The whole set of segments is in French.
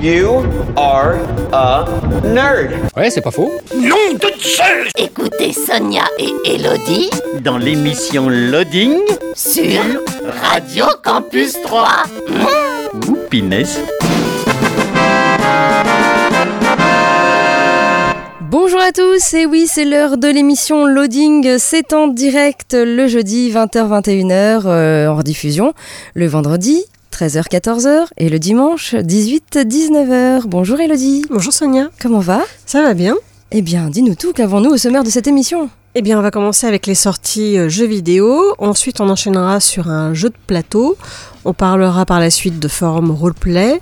You are a nerd. Ouais, c'est pas faux. Nom de Zeus Écoutez Sonia et Elodie dans l'émission Loading sur Radio Campus 3. Mmh. Bonjour à tous, et oui, c'est l'heure de l'émission Loading. C'est en direct le jeudi 20h-21h euh, en rediffusion, le vendredi 13h-14h et le dimanche 18-19h. Bonjour Elodie. Bonjour Sonia. Comment va? Ça va bien. Eh bien, dis-nous tout, qu'avons-nous au sommaire de cette émission? Eh bien, on va commencer avec les sorties euh, jeux vidéo. Ensuite, on enchaînera sur un jeu de plateau. On parlera par la suite de forum roleplay,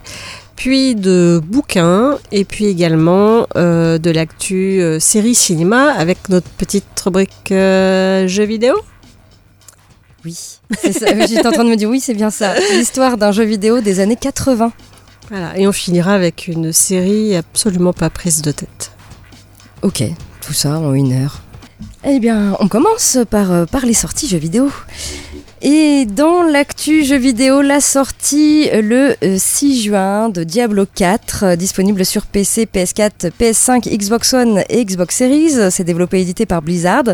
puis de bouquins, et puis également euh, de l'actu euh, série cinéma avec notre petite rubrique euh, jeux vidéo. Oui, j'étais en train de me dire oui, c'est bien ça. L'histoire d'un jeu vidéo des années 80. Voilà, et on finira avec une série absolument pas prise de tête. Ok, tout ça en une heure. Eh bien, on commence par, euh, par les sorties jeux vidéo. Et dans l'actu jeux vidéo, la sortie le 6 juin de Diablo 4, euh, disponible sur PC, PS4, PS5, Xbox One et Xbox Series. C'est développé et édité par Blizzard.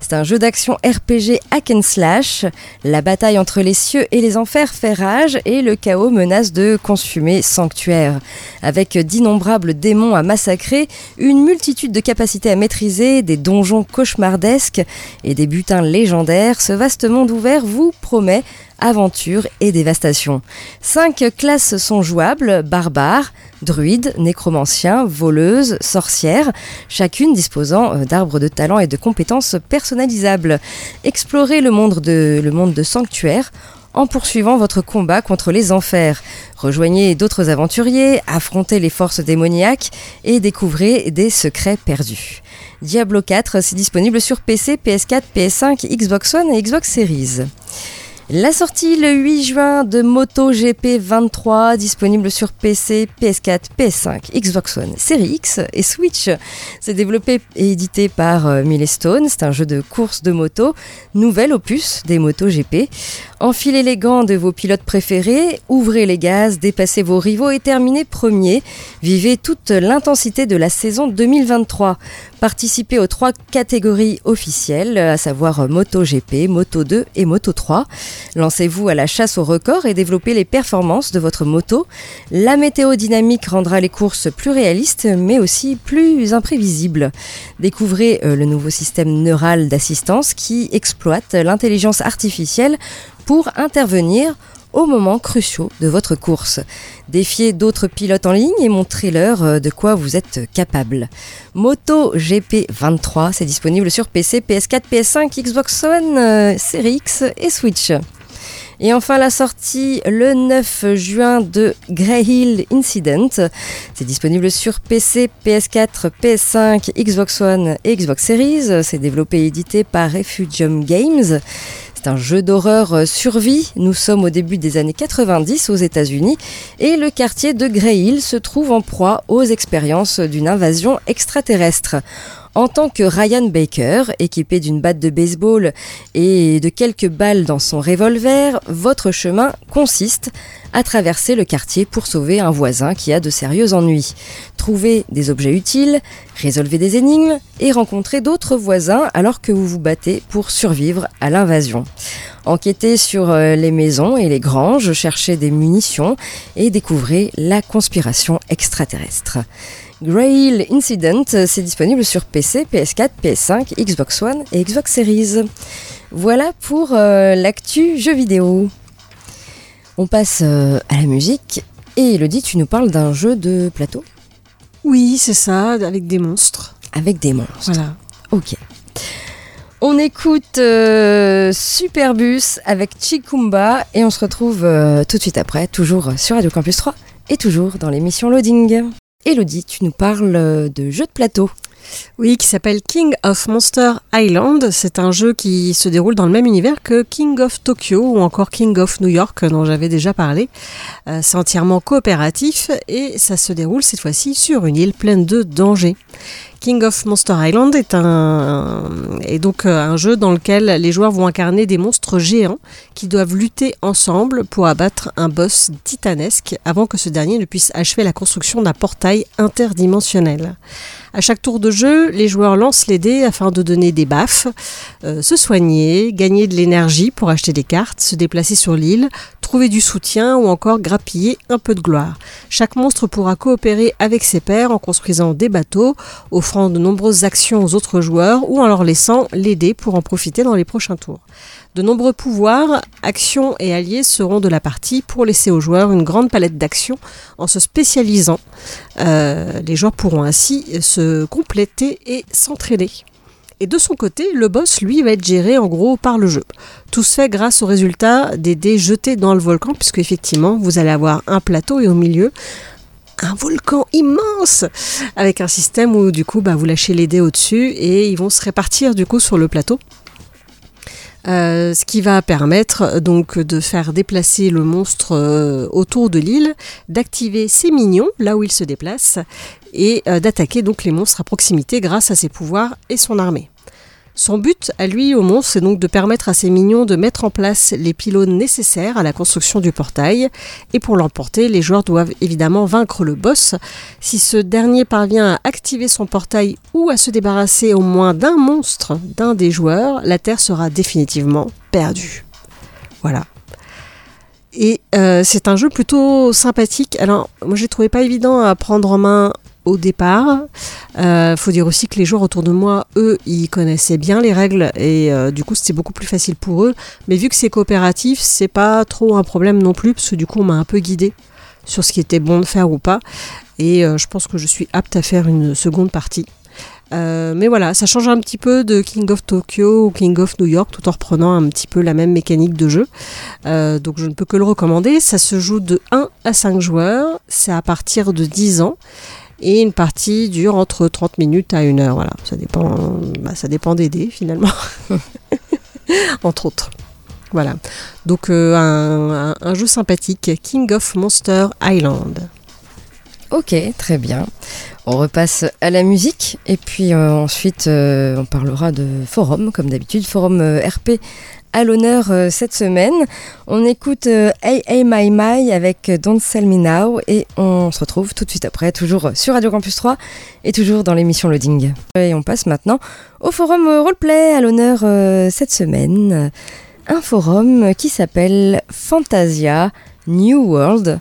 C'est un jeu d'action RPG hack and slash. La bataille entre les cieux et les enfers fait rage et le chaos menace de consumer Sanctuaire. Avec d'innombrables démons à massacrer, une multitude de capacités à maîtriser, des donjons cauchemardesques et des butins légendaires, ce vaste monde ouvert vous promet aventure et dévastation. Cinq classes sont jouables, barbares, druides, nécromanciens, voleuses, sorcières, chacune disposant euh, d'arbres de talents et de compétences personnalisables. Explorez le monde de, le en poursuivant votre combat contre les enfers. Rejoignez d'autres aventuriers, affrontez les forces démoniaques et découvrez des secrets perdus. Diablo 4, c'est disponible sur PC, PS4, PS5, Xbox One et Xbox Series. La sortie le 8 juin de MotoGP 23, disponible sur PC, PS4, PS5, Xbox One, Series X et Switch. C'est développé et édité par euh, Milestone, c'est un jeu de course de moto, nouvel opus des MotoGP. Enfilez les gants de vos pilotes préférés, ouvrez les gaz, dépassez vos rivaux et terminez premier. Vivez toute l'intensité de la saison 2023. Participez aux trois catégories officielles, à savoir MotoGP, Moto2 et Moto3. Lancez-vous à la chasse au record et développez les performances de votre moto. La météo dynamique rendra les courses plus réalistes mais aussi plus imprévisibles. Découvrez euh, le nouveau système neural d'assistance qui exploite l'intelligence artificielle pour intervenir aux moments cruciaux de votre course. Défiez d'autres pilotes en ligne et montrez-leur euh, de quoi vous êtes capable. Moto GP 23, c'est disponible sur PC, PS4, PS5, Xbox One, euh, Series X et Switch. Et enfin la sortie le 9 juin de Grey Hill Incident. C'est disponible sur PC, PS4, PS5, Xbox One et Xbox Series. C'est développé et édité par Refugium Games. C'est un jeu d'horreur survie. Nous sommes au début des années 90 aux États-Unis et le quartier de Grey Hill se trouve en proie aux expériences d'une invasion extraterrestre. En tant que Ryan Baker, équipé d'une batte de baseball et de quelques balles dans son revolver, votre chemin consiste à traverser le quartier pour sauver un voisin qui a de sérieux ennuis. Trouvez des objets utiles, résolvez des énigmes et rencontrez d'autres voisins alors que vous vous battez pour survivre à l'invasion. Enquêtez sur euh, les maisons et les granges, cherchez des munitions et découvrez la conspiration extraterrestre. Grey Hill Incident, c'est disponible sur PC, PS4, PS5, Xbox One et Xbox Series. Voilà pour euh, l'actu jeu vidéo. On passe euh, à la musique. Et Elodie, tu nous parles d'un jeu de plateau? Oui, c'est ça, avec des monstres. Avec des monstres. Voilà. Ok. On écoute euh, Superbus avec Chikumba et on se retrouve euh, tout de suite après, toujours sur Radio Campus 3 et toujours dans l'émission Loading. Elodie, tu nous parles euh, de jeux de plateau. Oui, qui s'appelle King of Monster Island. C'est un jeu qui se déroule dans le même univers que King of Tokyo ou encore King of New York dont j'avais déjà parlé. Euh, c'est entièrement coopératif et ça se déroule cette fois-ci sur une île pleine de dangers. King of Monster Island est, un, donc euh, un jeu dans lequel les joueurs vont incarner des monstres géants qui doivent lutter ensemble pour abattre un boss titanesque avant que ce dernier ne puisse achever la construction d'un portail interdimensionnel. À chaque tour de jeu, les joueurs lancent les dés afin de donner des baffes, euh, se soigner, gagner de l'énergie pour acheter des cartes, se déplacer sur l'île, trouver du soutien ou encore grappiller un peu de gloire. Chaque monstre pourra coopérer avec ses pairs en construisant des bateaux, offrant de nombreuses actions aux autres joueurs ou en leur laissant l'aider pour en profiter dans les prochains tours. De nombreux pouvoirs, actions et alliés seront de la partie pour laisser aux joueurs une grande palette d'actions en se spécialisant. Euh, les joueurs pourront ainsi se compléter et s'entraider. Et de son côté, le boss, lui, va être géré en gros par le jeu. Tout se fait grâce au résultat des dés jetés dans le volcan, puisque effectivement, vous allez avoir un plateau et au milieu, un volcan immense avec un système où du coup bah, vous lâchez les dés au-dessus et ils vont se répartir du coup sur le plateau euh, ce qui va permettre donc de faire déplacer le monstre euh, autour de l'île, d'activer ses minions là où il se déplace et euh, d'attaquer donc les monstres à proximité grâce à ses pouvoirs et son armée. Son but, à lui, au monstre, c'est donc de permettre à ses mignons de mettre en place les pylônes nécessaires à la construction du portail. Et pour l'emporter, les joueurs doivent évidemment vaincre le boss. Si ce dernier parvient à activer son portail ou à se débarrasser au moins d'un monstre d'un des joueurs, la Terre sera définitivement perdue. Voilà. Et euh, c'est un jeu plutôt sympathique. Alors, moi, j'ai trouvé pas évident à prendre en main au départ. Euh, faut dire aussi que les joueurs autour de moi, eux, ils connaissaient bien les règles et euh, du coup c'était beaucoup plus facile pour eux. Mais vu que c'est coopératif, c'est pas trop un problème non plus parce que du coup on m'a un peu guidé sur ce qui était bon de faire ou pas. Et euh, je pense que je suis apte à faire une seconde partie. Mais voilà, ça change un petit peu de King of Tokyo ou King of New York tout en reprenant un petit peu la même mécanique de jeu. Donc je ne peux que le recommander. Ça se joue de 1 à 5 joueurs. C'est à partir de 10 ans. Et une partie dure entre 30 minutes à 1 heure. Voilà, ça dépend, bah, ça dépend des dés finalement. Entre autres. Voilà. Donc euh, un, jeu sympathique, King of Monster Island. Ok, très bien. On repasse à la musique et puis euh, ensuite euh, on parlera de forum comme d'habitude, forum RP à l'honneur euh, cette semaine. On écoute euh, Hey Hey My My avec euh, Don't Sell Me Now et on se retrouve tout de suite après, toujours sur Radio Campus 3 et toujours dans l'émission Loading. Et on passe maintenant au forum Roleplay à l'honneur cette semaine. Un forum qui s'appelle Fantasia New World.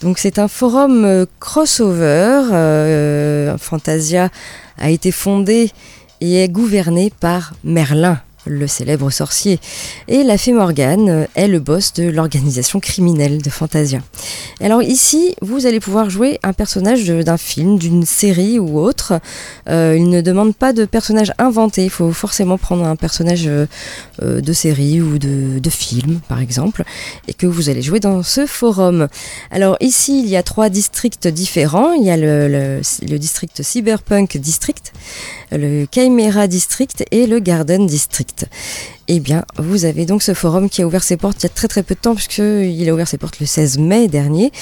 Donc c'est un forum crossover. Fantasia a été fondé et est gouverné par Merlin, le célèbre sorcier. Et la fée Morgane euh, est le boss de l'organisation criminelle de Fantasia. Alors ici, vous allez pouvoir jouer un personnage d'un film, d'une série ou autre. Euh, il ne demande pas de personnage inventé. Il faut forcément prendre un personnage euh, de série ou de, film, par exemple, et que vous allez jouer dans ce forum. Alors ici, il y a trois districts différents. Il y a le district Cyberpunk District, le Chimera District et le Garden District. Eh bien, vous avez donc ce forum qui a ouvert ses portes il y a très très peu de temps, puisqu'il a ouvert ses portes le 16 mai dernier.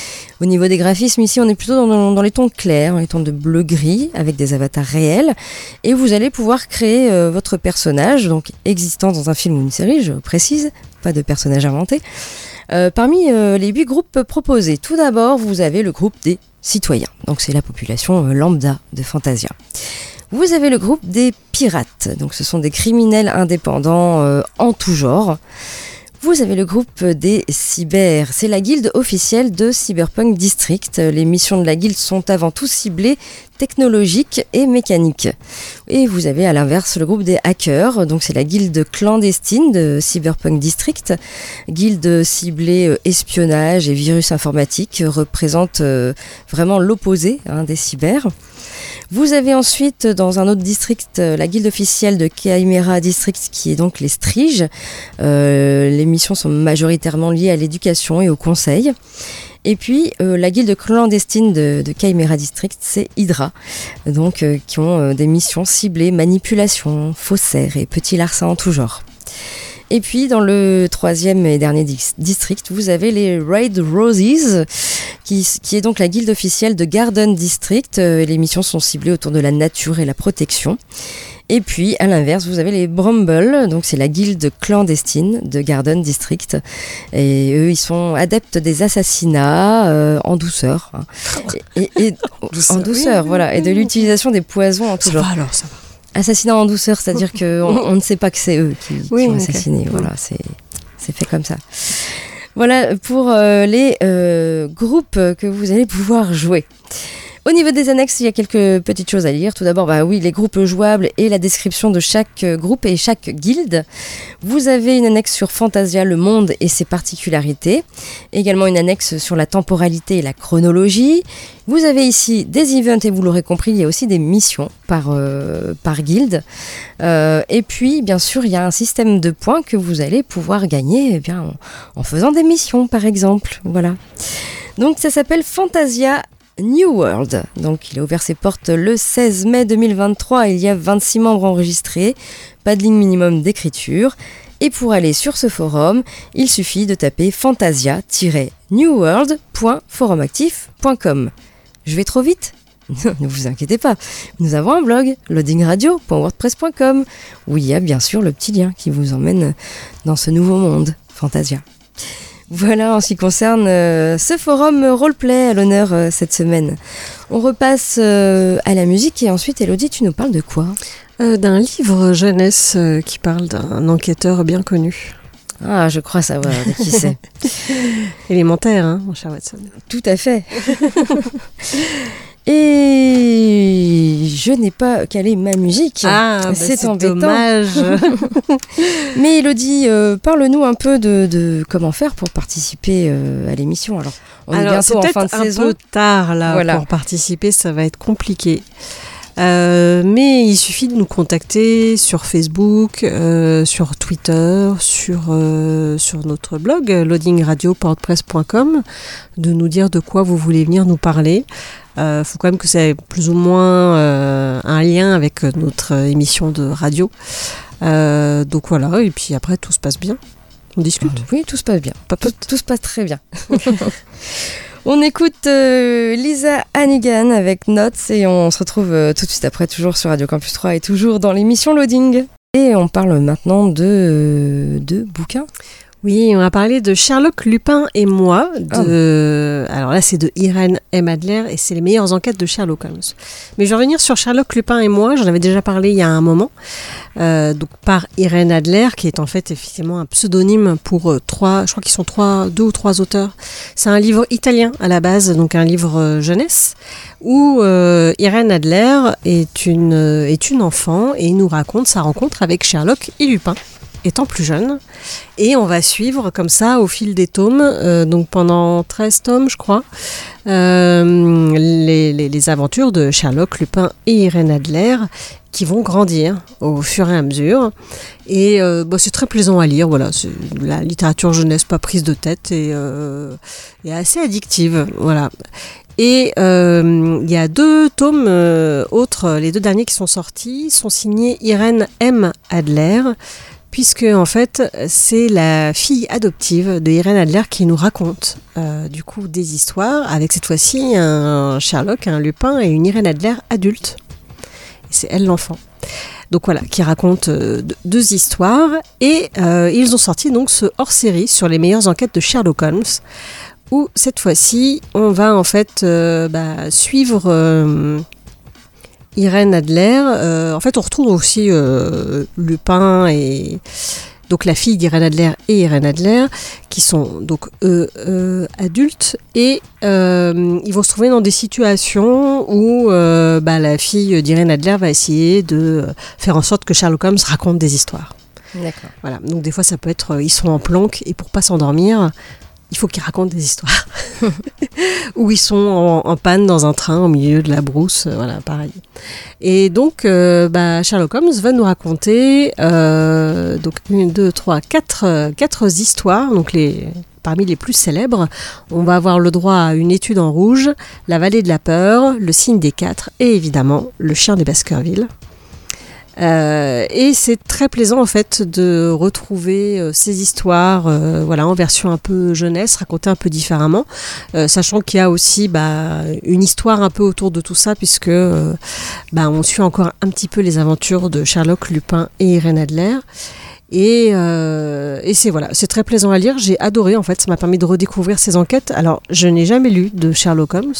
Au niveau des graphismes, ici, on est plutôt dans, les tons clairs, dans les tons de bleu-gris, avec des avatars réels. Et vous allez pouvoir créer euh, votre personnage, donc existant dans un film ou une série, je précise, pas de personnage inventé. Euh, parmi euh, les huit groupes proposés, tout d'abord, vous avez le groupe des citoyens. Donc c'est la population lambda de Fantasia. Vous avez le groupe des pirates. Donc ce sont des criminels indépendants euh, en tout genre. Vous avez le groupe des cyber. C'est la guilde officielle de Cyberpunk District. Les missions de la guilde sont avant tout ciblées technologiques et mécaniques. Et vous avez à l'inverse le groupe des hackers. Donc c'est la guilde clandestine de Cyberpunk District. Guilde ciblée euh, espionnage et virus informatique euh, représente vraiment l'opposé hein, des cyber. Vous avez ensuite dans un autre district la guilde officielle de Chimera District qui est donc les Striges. les missions sont majoritairement liées à l'éducation et au conseil. Et puis la guilde clandestine de, de District, c'est Hydra, donc qui ont des missions ciblées manipulation, faussaires et petits larcins en tout genre. Et puis dans le troisième et dernier district, vous avez les Raid Roses, qui, est donc la guilde officielle de Garden District. Euh, les missions sont ciblées autour de la nature et la protection. Et puis, à l'inverse, vous avez les Bramble, donc c'est la guilde clandestine de Garden District. Et eux, ils sont adeptes des assassinats euh, en douceur. Hein. Et, en douceur, voilà. Et de l'utilisation des poisons en tout genre. alors, ça va. Assassinat en douceur, c'est-à-dire qu'on on ne sait pas que c'est eux qui, ont assassiné. Voilà, c'est fait comme ça. Voilà pour euh, les euh, groupes que vous allez pouvoir jouer. Au niveau des annexes, il y a quelques petites choses à lire. Tout d'abord, bah oui, les groupes jouables et la description de chaque euh, groupe et chaque guilde. Vous avez une annexe sur Fantasia, le monde et ses particularités. Également une annexe sur la temporalité et la chronologie. Vous avez ici des events et vous l'aurez compris, il y a aussi des missions par, euh, guilde. Euh, et puis, bien sûr, il y a un système de points que vous allez pouvoir gagner eh en, en faisant des missions, par exemple. Voilà. Donc ça s'appelle Fantasia New World. Donc il a ouvert ses portes le 16 mai 2023. Il y a 26 membres enregistrés, pas de ligne minimum d'écriture. Et pour aller sur ce forum, il suffit de taper fantasia-newworld.forumactif.com. Je vais trop vite? Ne vous inquiétez pas, nous avons un blog, loadingradio.wordpress.com, où il y a bien sûr le petit lien qui vous emmène dans ce nouveau monde, Fantasia. Voilà en ce qui concerne euh, ce forum roleplay à l'honneur euh, cette semaine. On repasse euh, à la musique et ensuite Elodie, tu nous parles de quoi? D'un livre jeunesse qui parle d'un enquêteur bien connu. Ah, je crois savoir de qui c'est. Élémentaire, hein, mon cher Watson. Tout à fait. Et je n'ai pas calé ma musique. Ah, bah c'est dommage. Mais Elodie, euh, parle-nous un peu de, comment faire pour participer euh, à l'émission. Alors, on est bientôt en fin de un peu tard là pour participer, ça va être compliqué. Euh, mais il suffit de nous contacter sur Facebook, sur Twitter, sur, sur notre blog loadingradio.portpress.com, de nous dire de quoi vous voulez venir nous parler. Il euh, faut quand même que c'est plus ou moins euh, un lien avec notre émission de radio. Euh, donc voilà, et puis après tout se passe bien. On discute. oui, tout se passe bien. Tout, tout se passe très bien. On écoute Lisa Hannigan avec Notes et on se retrouve tout de suite après, toujours sur Radio Campus 3 et toujours dans l'émission Loading. Et on parle maintenant de, de bouquins. Oui, on a parlé de Sherlock Lupin et moi. De... Ah. Alors là, c'est de Irène M. Adler et c'est les meilleures enquêtes de Sherlock Holmes. Mais je vais revenir sur Sherlock Lupin et moi. J'en avais déjà parlé il y a un moment. Euh, donc par Irène Adler, qui est en fait effectivement un pseudonyme pour euh, trois, je crois qu'ils sont trois, deux ou trois auteurs. C'est un livre italien à la base, donc un livre euh, jeunesse, où Irène Adler est une, est une enfant et nous raconte sa rencontre avec Sherlock et Lupin étant plus jeune. Et on va suivre comme ça au fil des tomes, euh, donc pendant 13 tomes je crois, euh, les, aventures de Sherlock, Lupin et Irène Adler qui vont grandir au fur et à mesure. Et euh, bah, c'est très plaisant à lire, voilà, c'est la littérature jeunesse pas prise de tête et, et assez addictive. Voilà. Et il y a deux tomes autres, les deux derniers qui sont sortis, sont signés Irène M. Adler, puisque en fait c'est la fille adoptive de Irène Adler qui nous raconte euh, du coup des histoires avec cette fois-ci un Sherlock, un Lupin et une Irène Adler adulte. C'est elle l'enfant. Donc voilà, qui raconte euh, deux histoires et euh, ils ont sorti donc ce hors-série sur les meilleures enquêtes de Sherlock Holmes où cette fois-ci on va en fait bah, suivre Irène Adler. Euh, en fait, on retrouve aussi euh, Lupin et donc la fille d'Irène Adler et Irène Adler, qui sont donc eux adultes, et euh, ils vont se trouver dans des situations où bah, la fille d'Irène Adler va essayer de faire en sorte que Sherlock Holmes raconte des histoires. D'accord. Voilà. Donc des fois, ça peut être, ils sont en planque et pour pas s'endormir, il faut qu'ils racontent des histoires. Où ils sont en, en, panne dans un train au milieu de la brousse, euh, voilà, pareil. Et donc, euh, bah, Sherlock Holmes va nous raconter euh, donc une, deux, trois, quatre, quatre histoires. Donc les parmi les plus célèbres, on va avoir le droit à une étude en rouge, la vallée de la peur, le signe des quatre et évidemment le chien des Baskerville. Euh, et c'est très plaisant en fait de retrouver euh, ces histoires, euh, voilà, en version un peu jeunesse, racontées un peu différemment, euh, sachant qu'il y a aussi bah, une histoire un peu autour de tout ça, puisque euh, bah, on suit encore un petit peu les aventures de Sherlock, Lupin et Irène Adler. Et, euh, et c'est voilà, c'est très plaisant à lire. J'ai adoré en fait, ça m'a permis de redécouvrir ces enquêtes. Alors, je n'ai jamais lu de Sherlock Holmes,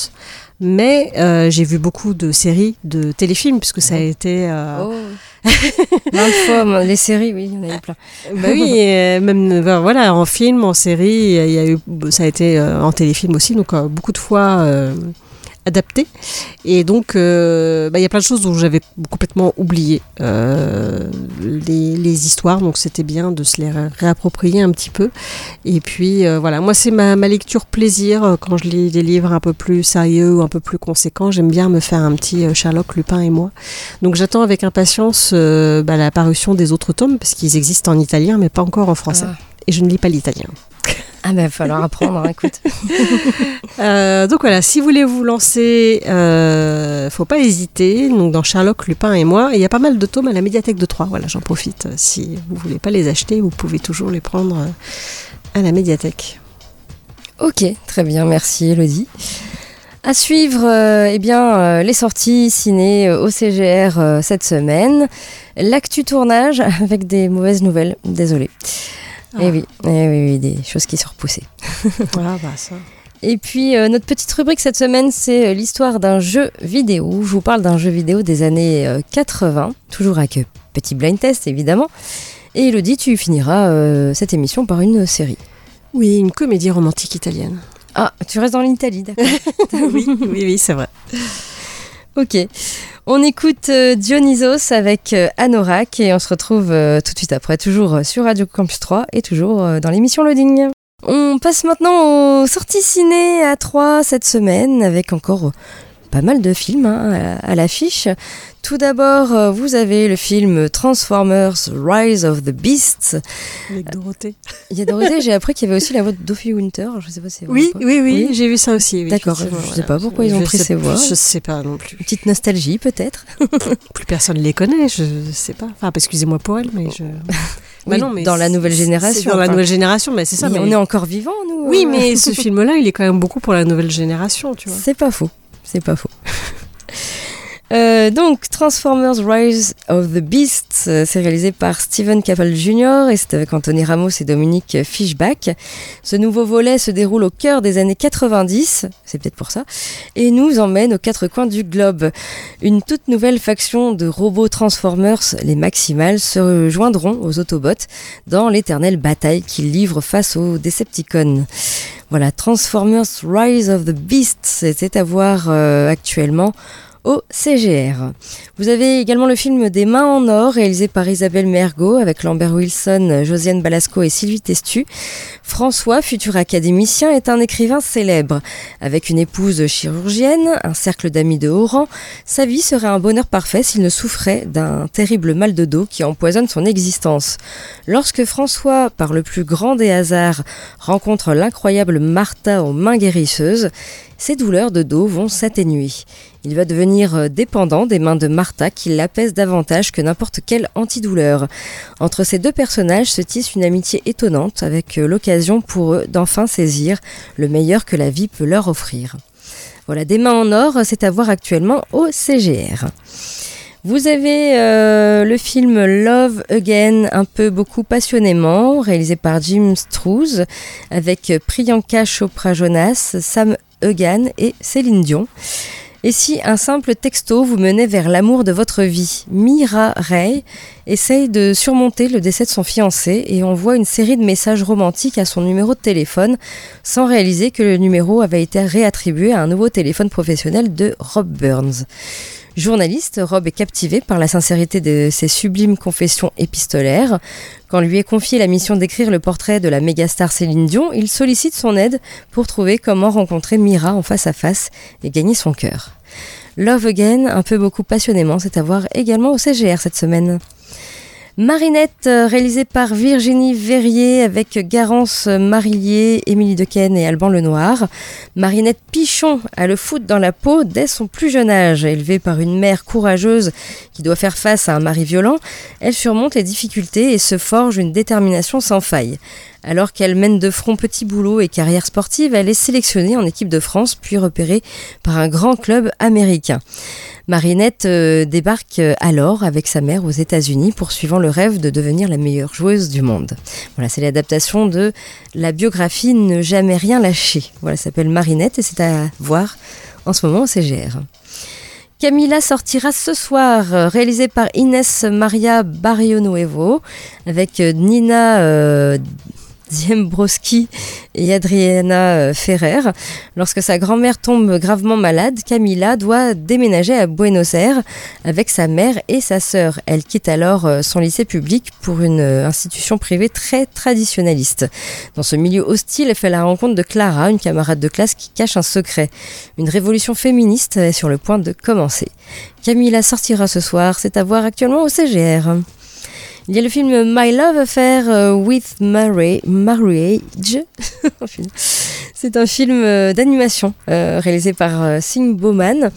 mais euh, j'ai vu beaucoup de séries, de téléfilms, puisque ça a été. Euh... Oh. Maintes fois, les séries, oui, il y en a eu plein. bah oui, et même ben, voilà, en film, en série, il y a eu, ça a été euh, en téléfilm aussi, donc euh, beaucoup de fois euh, adapté. Et donc, euh, bah, il y a plein de choses dont j'avais complètement oublié euh, les, les, histoires, donc c'était bien de se les ré réapproprier un petit peu. Et puis euh, voilà, moi c'est ma, ma, lecture plaisir quand je lis des livres un peu plus sérieux ou un peu plus conséquents. J'aime bien me faire un petit Sherlock, Lupin et moi. Donc j'attends avec impatience bah, la parution des autres tomes parce qu'ils existent en italien mais pas encore en français. Ah. Et je ne lis pas l'italien. Ah ben, il va falloir apprendre, hein, écoute. euh, donc voilà, si vous voulez vous lancer, euh, faut pas hésiter. Donc dans Sherlock, Lupin et moi, il y a pas mal de tomes à la médiathèque de Troyes. Voilà, j'en profite. Si vous voulez pas les acheter, vous pouvez toujours les prendre à la médiathèque. Ok, très bien, merci Elodie. À suivre, euh, eh bien, euh, les sorties ciné au CGR euh, cette semaine. L'actu tournage avec des mauvaises nouvelles, désolé. Ah. Et oui, et oui, oui, des choses qui sont repoussées. ah bah ça. Et puis euh, notre petite rubrique cette semaine, c'est l'histoire d'un jeu vidéo. Je vous parle d'un jeu vidéo des années euh, 80, toujours avec euh, petit blind test évidemment. Et Elodie, tu finiras euh, cette émission par une série. Oui, une comédie romantique italienne. Ah, tu restes dans l'Italie, d'accord Oui, oui, oui, c'est vrai. Ok. On écoute euh, Dionysos avec euh, Anorak et on se retrouve euh, tout de suite après, toujours sur Radio Campus 3 et toujours dans l'émission Loading. On passe maintenant aux sorties ciné à 3 cette semaine avec encore pas mal de films hein, à, à l'affiche. Tout d'abord, euh, vous avez le film Transformers Rise of the Beasts. Avec Dorothée. Il y a Dorothée, j'ai appris qu'il y avait aussi la voix de Duffy Winter. Je sais pas si oui, oui, oui, oui, j'ai vu ça aussi. Oui, D'accord, je, je sais pas pourquoi ils ont je pris ces voix. Je sais pas non plus. Une petite nostalgie peut-être. Plus personne les connaît, je sais pas. Enfin, excusez-moi pour elle, mais je. Bah oui, non, mais dans la nouvelle génération. Dans enfin. la nouvelle génération, mais c'est ça. Mais on est encore vivants, nous. Oui, mais ce film-là, il est quand même beaucoup pour la nouvelle génération, tu vois. C'est pas faux. C'est pas faux. Euh, donc Transformers Rise of the Beasts, euh, c'est réalisé par Steven Caple Jr. et c'est avec Anthony Ramos et Dominique Fishback. Ce nouveau volet se déroule au cœur des années 90, c'est peut-être pour ça, et nous emmène aux quatre coins du globe. Une toute nouvelle faction de robots Transformers, les Maximals, se joindront aux Autobots dans l'éternelle bataille qu'ils livrent face aux Decepticons. Voilà, Transformers Rise of the Beasts, c'est à voir euh, actuellement au CGR. Vous avez également le film Des mains en or réalisé par Isabelle Mergot avec Lambert Wilson, Josiane Balasco et Sylvie Testu. François, futur académicien, est un écrivain célèbre. Avec une épouse chirurgienne, un cercle d'amis de haut rang, sa vie serait un bonheur parfait s'il ne souffrait d'un terrible mal de dos qui empoisonne son existence. Lorsque François, par le plus grand des hasards, rencontre l'incroyable Martha aux mains guérisseuses, ses douleurs de dos vont s'atténuer. Il va devenir dépendant des mains de Martha qui l'apaise davantage que n'importe quel antidouleur. Entre ces deux personnages se tisse une amitié étonnante avec l'occasion pour eux d'enfin saisir le meilleur que la vie peut leur offrir. Voilà, des mains en or, c'est à voir actuellement au CGR. Vous avez euh, le film Love Again, un peu beaucoup passionnément, réalisé par Jim Struz, avec Priyanka Chopra Jonas, Sam Egan et Céline Dion. Et si un simple texto vous menait vers l'amour de votre vie, Mira Ray essaye de surmonter le décès de son fiancé et envoie une série de messages romantiques à son numéro de téléphone sans réaliser que le numéro avait été réattribué à un nouveau téléphone professionnel de Rob Burns. Journaliste, Rob est captivé par la sincérité de ses sublimes confessions épistolaires. Quand lui est confiée la mission d'écrire le portrait de la mégastar Céline Dion, il sollicite son aide pour trouver comment rencontrer Mira en face à face et gagner son cœur. Love Again, un peu beaucoup passionnément, c'est à voir également au CGR cette semaine. Marinette, euh, réalisée par Virginie Verrier avec Garance Marillier, Émilie Dequesne et Alban Lenoir. Marinette Pichon a le foot dans la peau dès son plus jeune âge. Élevée par une mère courageuse qui doit faire face à un mari violent, elle surmonte les difficultés et se forge une détermination sans faille. Alors qu'elle mène de front petit boulot et carrière sportive, elle est sélectionnée en équipe de France puis repérée par un grand club américain. Marinette euh, débarque euh, alors avec sa mère aux États-Unis, poursuivant le rêve de devenir la meilleure joueuse du monde. Voilà, c'est l'adaptation de la biographie Ne jamais rien lâcher. Voilà, s'appelle Marinette et c'est à voir en ce moment au CGR. Camilla sortira ce soir, euh, réalisé par Inès Maria Barrio avec Nina Ziembroski et Adriana euh, Ferrer. Lorsque sa grand-mère tombe gravement malade, Camilla doit déménager à Buenos Aires avec sa mère et sa sœur. Elle quitte alors euh, son lycée public pour une euh, institution privée très traditionnaliste. Dans ce milieu hostile, elle fait la rencontre de Clara, une camarade de classe qui cache un secret. Une révolution féministe est sur le point de commencer. Camilla sortira ce soir, c'est à voir actuellement au CGR. Il y a le film My Love Affair euh, with Marriage. C'est un film euh, d'animation euh, réalisé par Sing Bowman.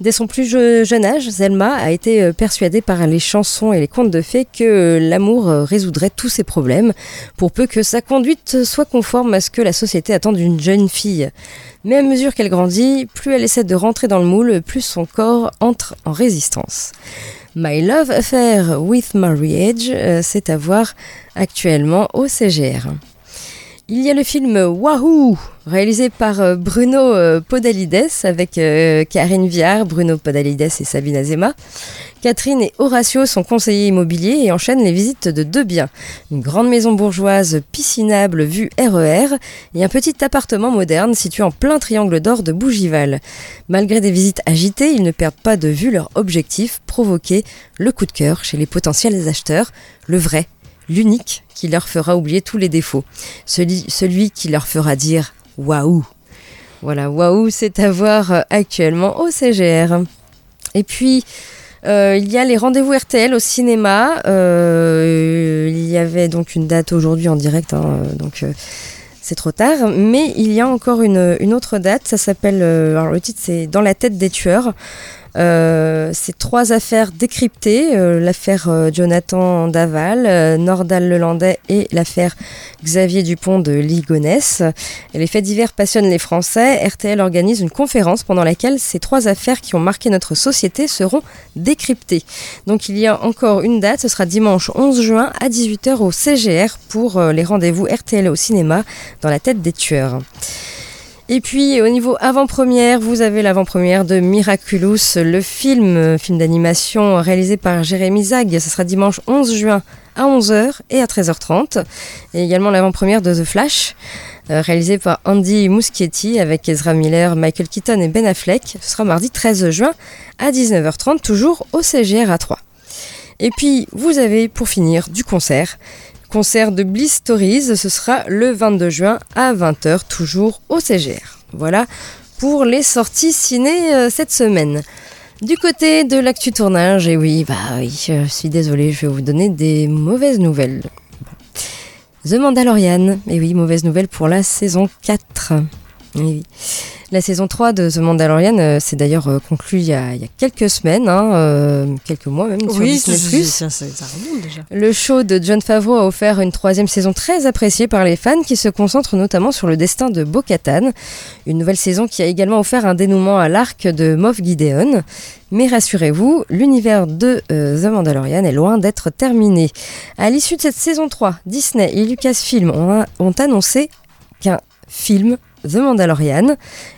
Dès son plus jeune âge, Zelma a été persuadée par les chansons et les contes de fées que l'amour résoudrait tous ses problèmes, pour peu que sa conduite soit conforme à ce que la société attend d'une jeune fille. Mais à mesure qu'elle grandit, plus elle essaie de rentrer dans le moule, plus son corps entre en résistance. My Love Affair with Marriage, euh, c'est à voir actuellement au CGR. Il y a le film Wahoo, réalisé par euh, Bruno euh, Podalides avec Karine Viard, Bruno Podalides et Sabine Azema. Catherine et Horatio sont conseillers immobiliers et enchaînent les visites de deux biens. Une grande maison bourgeoise piscinable vue RER e et un petit appartement moderne situé en plein triangle d'or de Bougival. Malgré des visites agitées, ils ne perdent pas de vue leur objectif, provoquer le coup de cœur chez les potentiels acheteurs, le vrai, l'unique qui leur fera oublier tous les défauts, celui, celui qui leur fera dire waouh. Voilà, waouh, c'est à voir euh, actuellement au CGR. Et puis, euh, il y a les rendez-vous RTL au cinéma. Euh, il y avait donc une date aujourd'hui en direct, hein, donc c'est trop tard. Mais il y a encore une, une autre date. Ça s'appelle. alors le titre c'est Dans la tête des tueurs. Euh, c'est trois affaires décryptées, euh, l'affaire euh, Jonathan Daval, Nordal Lelandais et l'affaire Xavier Dupont de Ligonès. Les faits divers passionnent les Français. RTL organise une conférence pendant laquelle ces trois affaires qui ont marqué notre société seront décryptées. Donc il y a encore une date, ce sera dimanche 11 juin à 18h au CGR pour les rendez-vous RTL au cinéma dans la tête des tueurs. Et puis au niveau avant-première, vous avez l'avant-première de Miraculous, le film, euh, film d'animation réalisé par Jérémy Zag. Ce sera dimanche 11 juin à 11h et à 13h30. Et également l'avant-première de The Flash, euh, réalisé par Andy Muschietti avec Ezra Miller, Michael Keaton et Ben Affleck. Ce sera mardi 13 juin à 19h30, toujours au CGR à 3. Et puis vous avez pour finir du concert concert de Bliss Stories. Ce sera le 22 juin à 20h, toujours au CGR. Voilà pour les sorties ciné euh, cette semaine. Du côté de l'actu tournage, et oui, bah oui, je suis désolée, je vais vous donner des mauvaises nouvelles. The Mandalorian, et oui, mauvaise nouvelle pour la saison 4. Oui. La saison 3 de The Mandalorian euh, s'est d'ailleurs euh, conclue il y, a, quelques semaines, hein, euh, quelques mois même, sur oui, Disney+. Ça, ça, ça remonte déjà. Le show de John Favreau a offert une troisième saison très appréciée par les fans qui se concentre notamment sur le destin de Bo-Katan. Une nouvelle saison qui a également offert un dénouement à l'arc de Moff Gideon. Mais rassurez-vous, l'univers de The Mandalorian est loin d'être terminé. À l'issue de cette saison 3, Disney et Lucasfilm ont, ont annoncé qu'un film The Mandalorian,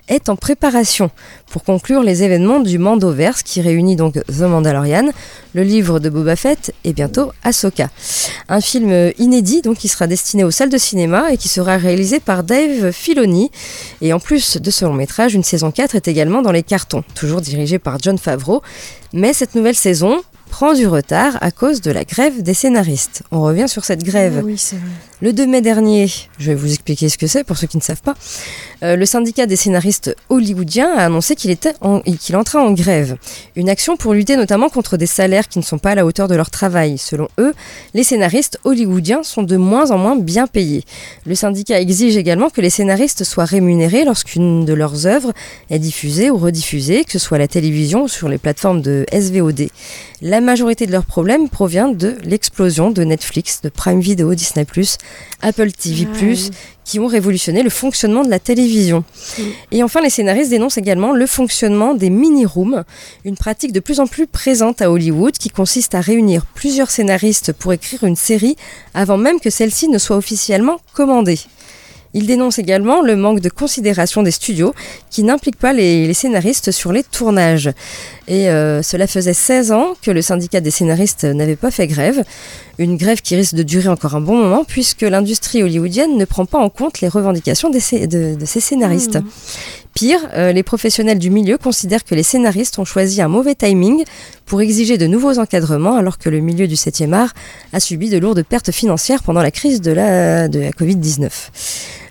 est en préparation pour conclure les événements du Mandoverse qui réunit donc The Mandalorian, le livre de Boba Fett et bientôt Ahsoka. Un film inédit donc qui sera destiné aux salles de cinéma et qui sera réalisé par Dave Filoni. Et en plus de ce long métrage, une saison 4 est également dans les cartons, toujours dirigée par John Favreau. Mais cette nouvelle saison prend du retard à cause de la grève des scénaristes. On revient sur cette grève. Oui, c'est vrai. Le 2 mai dernier, je vais vous expliquer ce que c'est pour ceux qui ne savent pas, euh, le syndicat des scénaristes hollywoodiens a annoncé qu'il était en- grève. Une action pour lutter notamment contre des salaires qui ne sont pas à la hauteur de leur travail. Selon eux, les scénaristes hollywoodiens sont de moins en moins bien payés. Le syndicat exige également que les scénaristes soient rémunérés lorsqu'une de leurs œuvres est diffusée ou rediffusée, que ce soit à la télévision ou sur les plateformes de SVOD. La majorité de leurs problèmes provient de l'explosion de Netflix, de Prime Video, Disney+, Apple TV+, qui ont révolutionné le fonctionnement de la télévision. Et enfin, les scénaristes dénoncent également le fonctionnement des mini-rooms, une pratique de plus en plus présente à Hollywood qui consiste à réunir plusieurs scénaristes pour écrire une série avant même que celle-ci ne soit officiellement commandée. Ils dénoncent également le manque de considération des studios qui n'impliquent pas les, scénaristes sur les tournages. Et euh, cela faisait 16 ans que le syndicat des scénaristes n'avait pas fait grève. Une grève qui risque de durer encore un bon moment puisque l'industrie hollywoodienne ne prend pas en compte les revendications de, de ses scénaristes. Pire, euh, les professionnels du milieu considèrent que les scénaristes ont choisi un mauvais timing pour exiger de nouveaux encadrements alors que le milieu du 7e art a subi de lourdes pertes financières pendant la crise de la, de la Covid-19.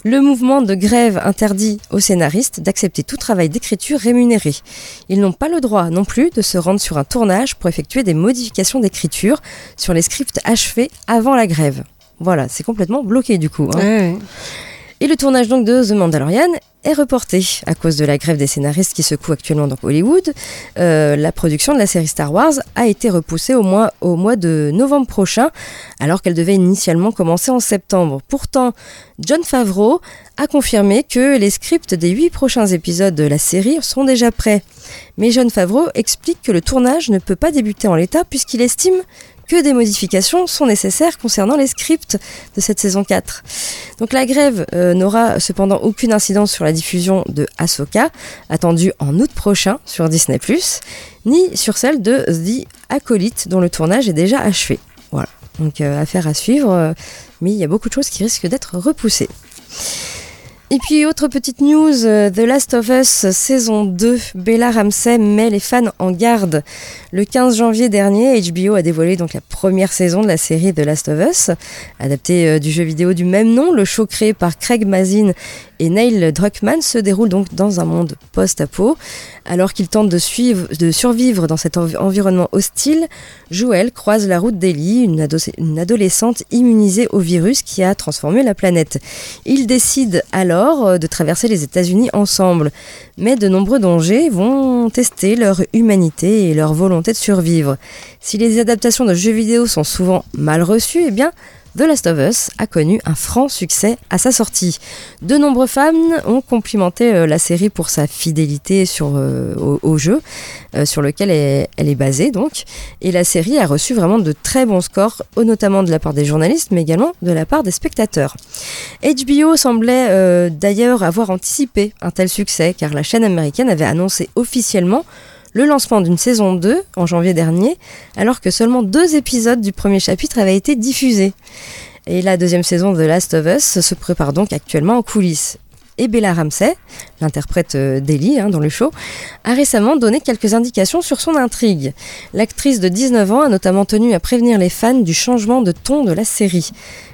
Le mouvement de grève interdit aux scénaristes d'accepter tout travail d'écriture rémunéré. Ils n'ont pas le droit non plus de se rendre sur un tournage pour effectuer des modifications d'écriture sur les scripts achevés avant la grève. Voilà, c'est complètement bloqué du coup. hein. Et le tournage donc de The Mandalorian est reporté à cause de la grève des scénaristes qui secoue actuellement donc Hollywood. Euh, la production de la série Star Wars a été repoussée au mois, au mois de novembre prochain, alors qu'elle devait initialement commencer en septembre. Pourtant, John Favreau a confirmé que les scripts des huit prochains épisodes de la série sont déjà prêts. Mais John Favreau explique que le tournage ne peut pas débuter en l'état puisqu'il estime que des modifications sont nécessaires concernant les scripts de cette saison 4. Donc la grève euh, n'aura cependant aucune incidence sur la diffusion de Ahsoka, attendue en août prochain sur Disney+, ni sur celle de The Acolyte, dont le tournage est déjà achevé. Voilà, donc euh, affaire à suivre, euh, mais il y a beaucoup de choses qui risquent d'être repoussées. Et puis autre petite news, euh, The Last of Us saison 2, Bella Ramsey met les fans en garde. Le 15 janvier dernier, HBO a dévoilé donc la première saison de la série The Last of Us, adaptée euh, du jeu vidéo du même nom. Le show créé par Craig Mazin et Neil Druckmann se déroule donc dans un monde post-apo. Alors qu'il tente de, suivre, de survivre dans cet env- environnement hostile, Joël croise la route d'Ellie, une, une adolescente immunisée au virus qui a transformé la planète. Ils décident alors euh, de traverser les États-Unis ensemble, mais de nombreux dangers vont tester leur humanité et leur volonté de survivre. Si les adaptations de jeux vidéo sont souvent mal reçues, eh bien, The Last of Us a connu un franc succès à sa sortie. De nombreux fans ont complimenté euh, la série pour sa fidélité sur, euh, au, jeu, euh, sur lequel elle, est basée donc. Et la série a reçu vraiment de très bons scores, notamment de la part des journalistes, mais également de la part des spectateurs. HBO semblait d'ailleurs avoir anticipé un tel succès, car la chaîne américaine avait annoncé officiellement le lancement d'une saison 2 en janvier dernier, alors que seulement deux épisodes du premier chapitre avaient été diffusés. Et la deuxième saison de Last of Us se prépare donc actuellement en coulisses. Et Bella Ramsey, l'interprète euh, d'Ellie hein, dans le show, a récemment donné quelques indications sur son intrigue. L'actrice de 19 ans a notamment tenu à prévenir les fans du changement de ton de la série.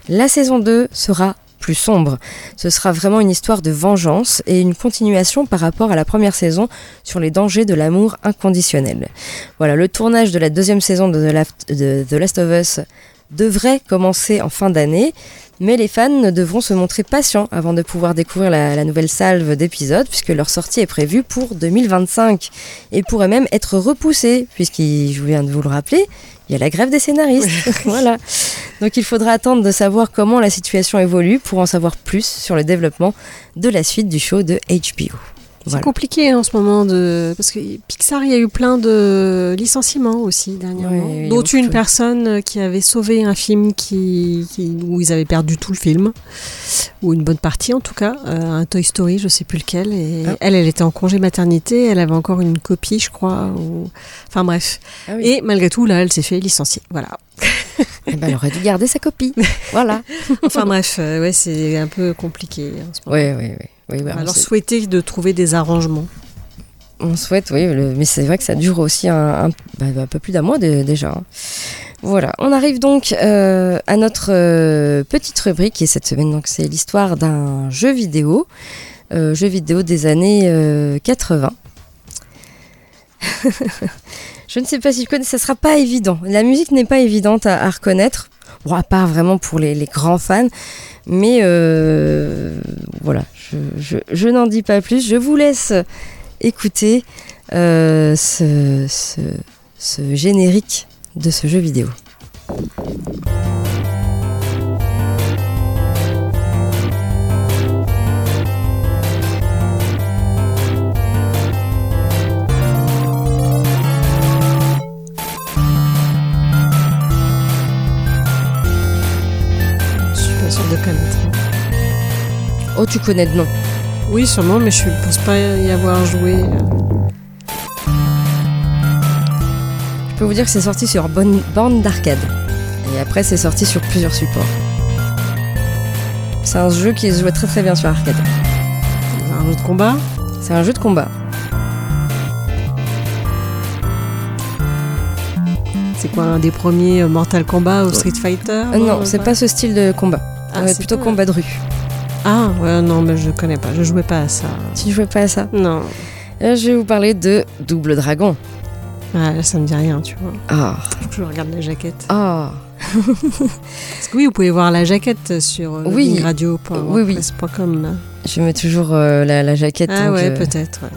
La saison 2 sera plus sombre. Ce sera vraiment une histoire de vengeance et une continuation par rapport à la première saison sur les dangers de l'amour inconditionnel. Voilà, le tournage de la deuxième saison de The, Last- of Us devrait commencer en fin d'année, mais les fans devront se montrer patients avant de pouvoir découvrir la, la nouvelle salve d'épisodes, puisque leur sortie est prévue pour 2025 et pourrait même être repoussée, puisqu'il, je viens de vous le rappeler, il y a la grève des scénaristes. voilà. Donc il faudra attendre de savoir comment la situation évolue pour en savoir plus sur le développement de la suite du show de HBO. C'est compliqué en ce moment de parce que Pixar, il y a eu plein de licenciements aussi dernièrement, Ouais, dont une personne qui avait sauvé un film qui, qui- où ils avaient perdu tout le film ou une bonne partie en tout cas, euh, un Toy Story, je sais plus lequel. Et Ah. elle, elle était en congé maternité, elle avait encore une copie, je crois. ou- Enfin bref. Ah oui. Et malgré tout, là, elle s'est fait licencier. Voilà. Eh ben, elle aurait dû garder sa copie. voilà. Enfin bref, euh, ouais, c'est un peu compliqué en ce moment. Oui, oui, oui. Oui bah, sait- souhaiter de trouver des arrangements. On souhaite, oui, le- mais c'est vrai que ça dure aussi un, un- bah, un peu plus d'un mois de- déjà. hein. Voilà, on arrive donc euh, à notre euh, petite rubrique et cette semaine, donc c'est l'histoire d'un jeu vidéo, euh, jeu vidéo des années euh, 80. Je ne sais pas si je connais, ça sera pas évident. La musique n'est pas évidente à, à reconnaître, bon, à part vraiment pour les, les grands fans, mais euh, voilà, je, n'en dis pas plus. Je vous laisse écouter euh, ce générique de ce jeu vidéo. Oh, tu connais de nom Oui, sûrement, mais je ne pense pas y avoir joué. euh. Je peux vous dire que c'est sorti sur bonne borne d'arcade. Et après, c'est sorti sur plusieurs supports. C'est un jeu qui se jouait très très bien sur arcade. Un jeu de combat C'est un jeu de combat. C'est quoi un des premiers euh, Mortal Kombat ou Street Fighter Euh, non, c'est pas ce style de combat. Ah, Euh, c'est plutôt combat de rue. Ah, ouais, non, mais je connais pas. Je jouais pas à ça. Tu jouais pas à ça Non. Là, je vais vous parler de Double Dragon. Ah, là, ça me dit rien, tu vois. Ah, que je regarde la jaquette. ah, Parce que oui, vous pouvez voir la jaquette sur euh, Oui. Oui, oui. radio.wordpress.com. je mets toujours euh, la, la jaquette. Ah ouais, euh, peut-être. ouais.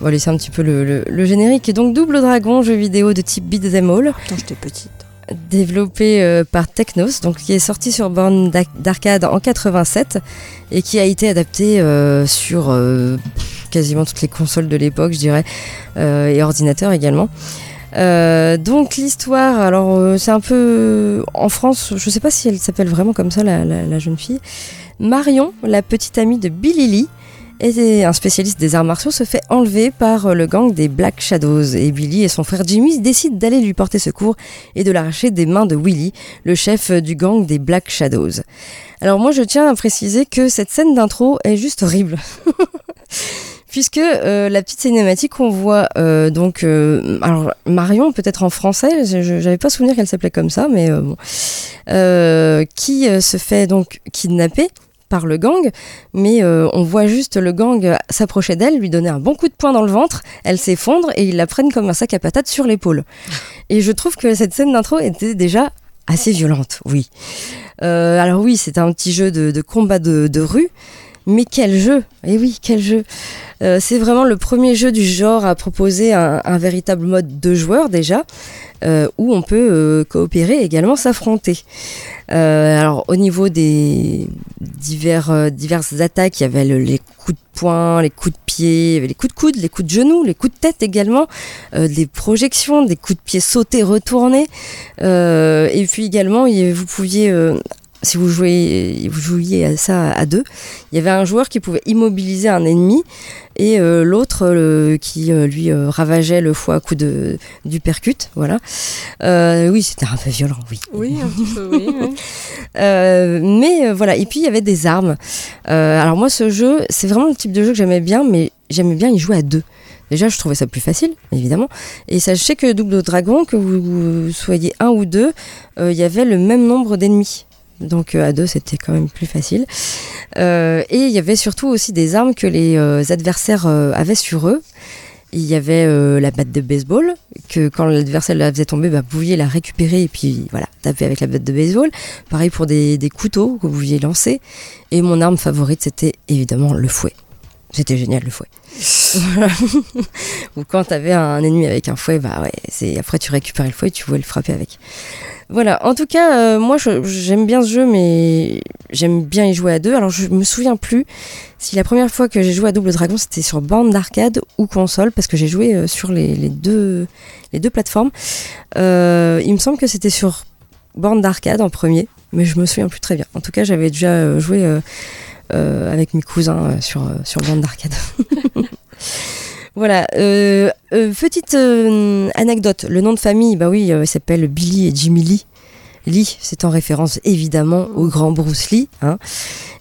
On va laisser un petit peu le, le- le générique. Et donc Double Dragon, jeu vidéo de type beat them all, Quand j'étais petite. Développé euh, par Technos, donc qui est sorti sur borne d'arcade en 87 et qui a été adapté euh, sur euh, quasiment toutes les consoles de l'époque, je dirais, et ordinateurs également. Donc l'histoire, alors c'est un peu en France, je sais pas si elle s'appelle vraiment comme ça la- la jeune fille. Marion, la petite amie de Billy Lee, et un spécialiste des arts martiaux se fait enlever par euh, le gang des Black Shadows et Billy et son frère Jimmy décident d'aller lui porter secours et de l'arracher des mains de Willy, le chef euh, du gang des Black Shadows. Alors moi je tiens à préciser que cette scène d'intro est juste horrible. Puisque euh, la petite cinématique, on voit donc alors Marion, peut-être en français, j'avais pas souvenir qu'elle s'appelait comme ça, mais bon, qui se fait donc kidnapper par le gang, mais euh, on voit juste le gang s'approcher d'elle, lui donner un bon coup de poing dans le ventre, elle s'effondre et ils la prennent comme un sac à patates sur l'épaule. Et je trouve que cette scène d'intro était déjà assez violente, oui. Euh, alors oui, c'est un petit jeu de, de combat de, de rue, mais quel jeu Eh oui, quel jeu Euh, C'est vraiment le premier jeu du genre à proposer un, véritable mode de joueur déjà, euh, où on peut euh, coopérer et également s'affronter. Alors au niveau des divers, diverses attaques, il y avait le- les coups de poing, les coups de pied, les coups de coude, les coups de genoux, les coups de tête également, des projections, des coups de pied sautés, retournés. Et puis également, vous pouviez, si vous jouiez à ça à deux, il y avait un joueur qui pouvait immobiliser un ennemi et euh, l'autre euh, qui euh, lui euh, ravageait le foie à coup de du percute. Voilà. Oui, c'était un peu violent, oui. Oui, un petit peu, oui. oui. Mais voilà, et puis il y avait des armes. Alors moi, ce jeu, c'est vraiment le type de jeu que j'aimais bien, mais j'aimais bien y jouer à deux. Déjà, je trouvais ça plus facile, évidemment. Et sachez que Double Dragon, que vous, soyez un ou deux, il y avait le même nombre d'ennemis. Donc euh, à deux, c'était quand même plus facile. Euh, et il y avait surtout aussi des armes que les euh, adversaires avaient sur eux. Il y avait la batte de baseball, que quand l'adversaire la faisait tomber, bah, vous pouviez la récupérer et puis voilà, taper avec la batte de baseball. Pareil pour des, des couteaux que vous pouviez lancer. Et mon arme favorite, c'était évidemment le fouet. C'était génial le fouet. Ou quand t'avais un ennemi avec un fouet, bah ouais, c'est après tu récupères le fouet et tu pouvais le frapper avec. Voilà, en tout cas, euh, moi j'aime bien ce jeu, mais j'aime bien y jouer à deux. Alors je me souviens plus si la première fois que j'ai joué à Double Dragon c'était sur bande d'arcade ou console, parce que j'ai joué euh, sur les, les, deux, les deux plateformes. Euh, il me semble que c'était sur bande d'arcade en premier, mais je me souviens plus très bien. En tout cas, j'avais déjà joué euh, avec mes cousins euh, sur, euh, sur bande d'arcade. Voilà, euh, euh, petite euh, anecdote, le nom de famille, bah oui, euh, il s'appelle Billy et Jimmy Lee. Lee, c'est en référence évidemment au grand Bruce Lee. Hein.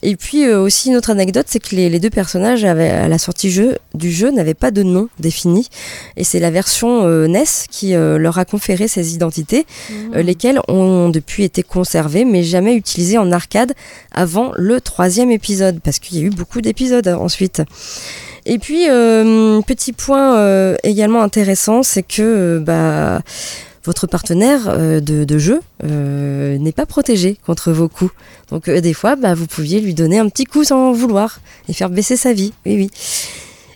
Et puis euh, aussi une autre anecdote, c'est que les, les deux personnages avaient, à la sortie jeu, du jeu n'avaient pas de nom défini. Et c'est la version euh, NES qui euh, leur a conféré ces identités, euh, lesquelles ont depuis été conservées, mais jamais utilisées en arcade avant le troisième épisode, parce qu'il y a eu beaucoup d'épisodes ensuite. Et puis, petit point également intéressant, c'est que bah, votre partenaire euh, de, jeu euh, n'est pas protégé contre vos coups. Donc euh, des fois, bah, vous pouviez lui donner un petit coup sans vouloir et faire baisser sa vie. Oui, oui.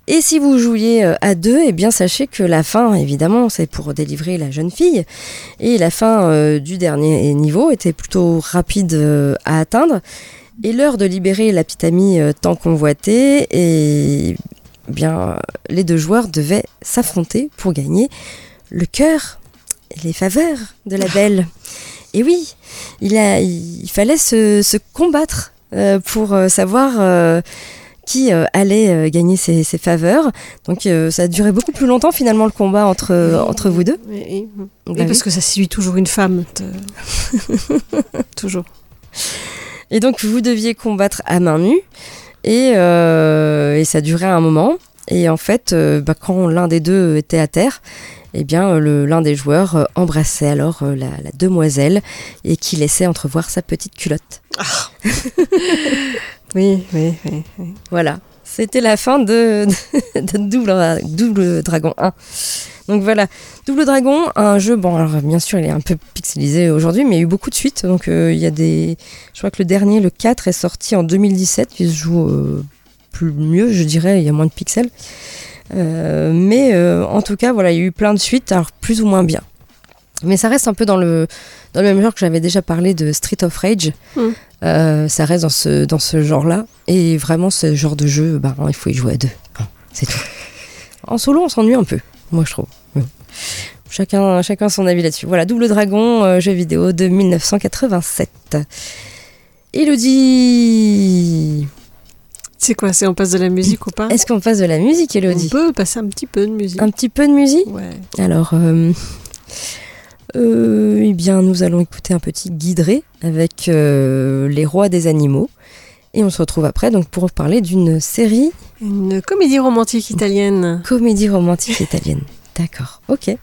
Et si vous jouiez à deux, eh bien sachez que la fin, évidemment, c'est pour délivrer la jeune fille. Et la fin du dernier niveau était plutôt rapide à atteindre. Et l'heure de libérer la petite amie tant convoitée, et eh bien les deux joueurs devaient s'affronter pour gagner le cœur les faveurs de la belle. Et oui, il, a, il fallait se, se combattre euh, pour euh, savoir euh, qui euh, allait gagner ses, ses faveurs. Donc ça a duré beaucoup plus longtemps finalement le combat entre, entre vous deux. Oui, oui. Bah oui. parce que ça suit toujours une femme. toujours. Et donc vous deviez combattre à main nue et, et ça durait un moment. Et en fait, bah, quand l'un des deux était à terre, eh bien euh, l'un des joueurs euh, embrassait alors euh, la, la demoiselle et qui laissait entrevoir sa petite culotte. Oui, oui, oui. oui. Voilà, c'était la fin de, de Double, Double Dragon 1. Donc voilà, Double Dragon, un jeu, bon alors bien sûr il est un peu pixelisé aujourd'hui, mais il y a eu beaucoup de suites. Donc euh, il y a des... Je crois que le dernier, le 4, est sorti en 2017, il se joue euh, plus mieux, je dirais, il y a moins de pixels. Euh, mais euh, en tout cas, voilà, il y a eu plein de suites, alors plus ou moins bien. Mais ça reste un peu dans le, dans le même genre que j'avais déjà parlé de Street of Rage. Mm. Euh, ça reste dans ce, dans ce genre-là. Et vraiment, ce genre de jeu, bah, il faut y jouer à deux. Hein, c'est tout. En solo, on s'ennuie un peu, moi je trouve. Bon. Chacun, chacun son avis là-dessus. Voilà, Double Dragon, euh, jeu vidéo de 1987. Elodie C'est quoi C'est on passe de la musique ou pas Est-ce qu'on passe de la musique, On Elodie peut passer un petit peu de musique. Un petit peu de musique Ouais. Alors, euh, euh, eh bien, nous allons écouter un petit guidré avec euh, les rois des animaux. Et on se retrouve après donc pour parler d'une série Une comédie romantique italienne. comédie romantique italienne. D'accord, ok.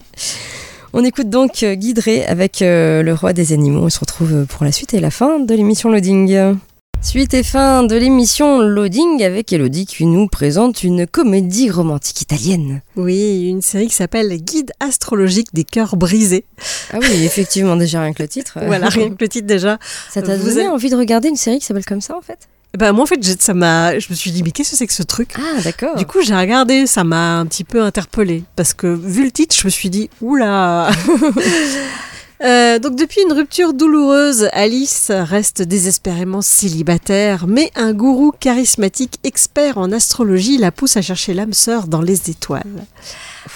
On écoute donc Guidré avec le roi des animaux. On se retrouve pour la suite et la fin de l'émission Loading. Suite et fin de l'émission Loading avec Elodie qui nous présente une comédie romantique italienne. Oui, une série qui s'appelle Guide astrologique des cœurs brisés. Ah oui, effectivement, déjà rien que le titre. Voilà, rien que le titre déjà. Ça t'a donné avez- envie de regarder une série qui s'appelle comme ça en fait? Bah moi en fait, ça m'a, je me suis dit mais qu'est-ce que c'est que ce truc? Ah d'accord. Du coup, j'ai regardé, ça m'a un petit peu interpellée parce que vu le titre, je me suis dit oula. Euh, donc depuis une rupture douloureuse, Alice reste désespérément célibataire, mais un gourou charismatique expert en astrologie la pousse à chercher l'âme sœur dans les étoiles.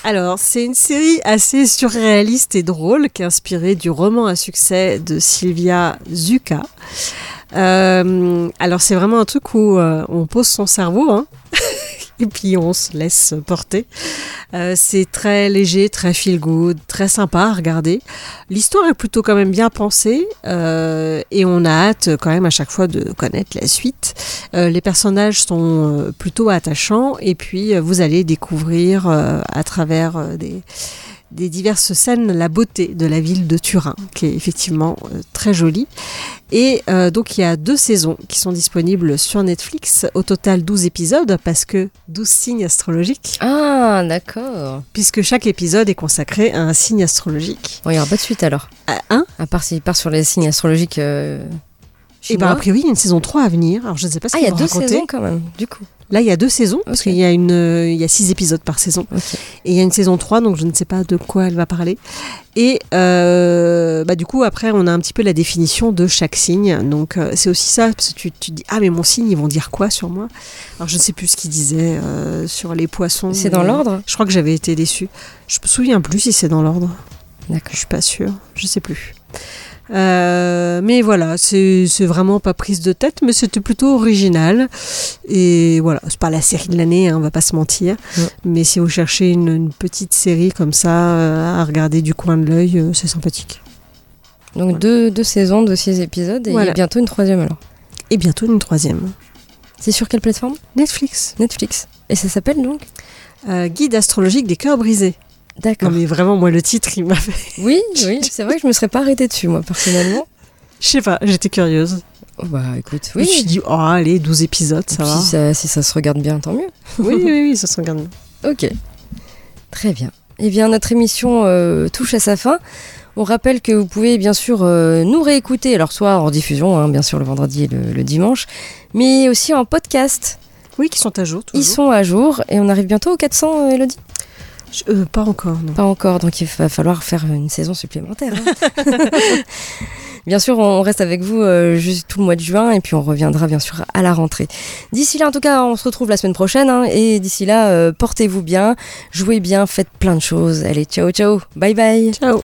Alors, c'est une série assez surréaliste et drôle qui est inspirée du roman à succès de Sylvia Zucca. Euh, alors, c'est vraiment un truc où euh, on pose son cerveau, hein, puis on se laisse porter. Euh, c'est très léger, très feel good, très sympa à regarder. L'histoire est plutôt quand même bien pensée euh, et on a hâte quand même à chaque fois de connaître la suite. Euh, les personnages sont euh, plutôt attachants et puis euh, vous allez découvrir euh, à travers des, des diverses scènes la beauté de la ville de Turin qui est effectivement euh, très jolie. Et euh, donc il y a deux saisons qui sont disponibles sur Netflix, au total 12 épisodes parce que 12 signes astrologiques Ah d'accord. puisque chaque épisode est consacré à un signe astrologique. Bon, il n'y aura pas de suite alors. À un À part s'il part sur les signes astrologiques. Euh, Et ben chinois. a priori, il y a une saison 3 à venir. Alors je ne sais pas ce ah, il y a deux raconter. saisons quand même, du coup. Là, il y a deux saisons, parce qu'il y, a une, euh, il y a six épisodes par saison. Et il y a une saison 3, donc je ne sais pas de quoi elle va parler. Et euh, bah, du coup, après, on a un petit peu la définition de chaque signe. Donc euh, c'est aussi ça, parce que tu, tu te dis, ah mais mon signe, ils vont dire quoi sur moi? Alors je ne sais plus ce qu'ils disaient sur les poissons. C'est dans l'ordre? Je crois que j'avais été déçue. Je me souviens plus si c'est dans l'ordre. D'accord. Je suis pas sûre, je sais plus. Euh, mais voilà, c'est vraiment pas prise de tête, mais c'était plutôt original. Et voilà, c'est pas la série de l'année, hein, on va pas se mentir. Ouais. Mais si vous cherchez une, une petite série comme ça euh, à regarder du coin de l'œil, euh, c'est sympathique. Donc deux, deux saisons de six épisodes et Voilà. bientôt une troisième alors. Et bientôt une troisième. C'est sur quelle plateforme? Netflix. Netflix. Et ça s'appelle donc? Guide astrologique des cœurs brisés. D'accord. Non mais vraiment, moi le titre, il m'a fait... Oui, oui, c'est vrai que je me serais pas arrêtée dessus moi personnellement. Je sais pas, j'étais curieuse. Oh, bah écoute, Je me oui. suis dit, oh allez, 12 épisodes, ça va. si ça, si ça se regarde bien, tant mieux. Oui, oui, oui, ça se regarde bien. Ok. Très bien. Eh bien, notre émission euh, touche à sa fin. On rappelle que vous pouvez bien sûr euh, nous réécouter, alors soit en diffusion, hein, bien sûr le vendredi et le, le dimanche, mais aussi en podcast. Oui, qui sont à jour, Ils toujours. sont à jour et on arrive bientôt aux 400, euh, Elodie? Je- euh, pas encore, non. Pas encore, donc il va falloir faire une saison supplémentaire. hein. bien sûr, on reste avec vous euh, juste tout le mois de juin et puis on reviendra bien sûr à la rentrée. D'ici là, en tout cas, on se retrouve la semaine prochaine hein, et d'ici là, euh, portez-vous bien, jouez bien, faites plein de choses. Allez, ciao, ciao, bye bye. Ciao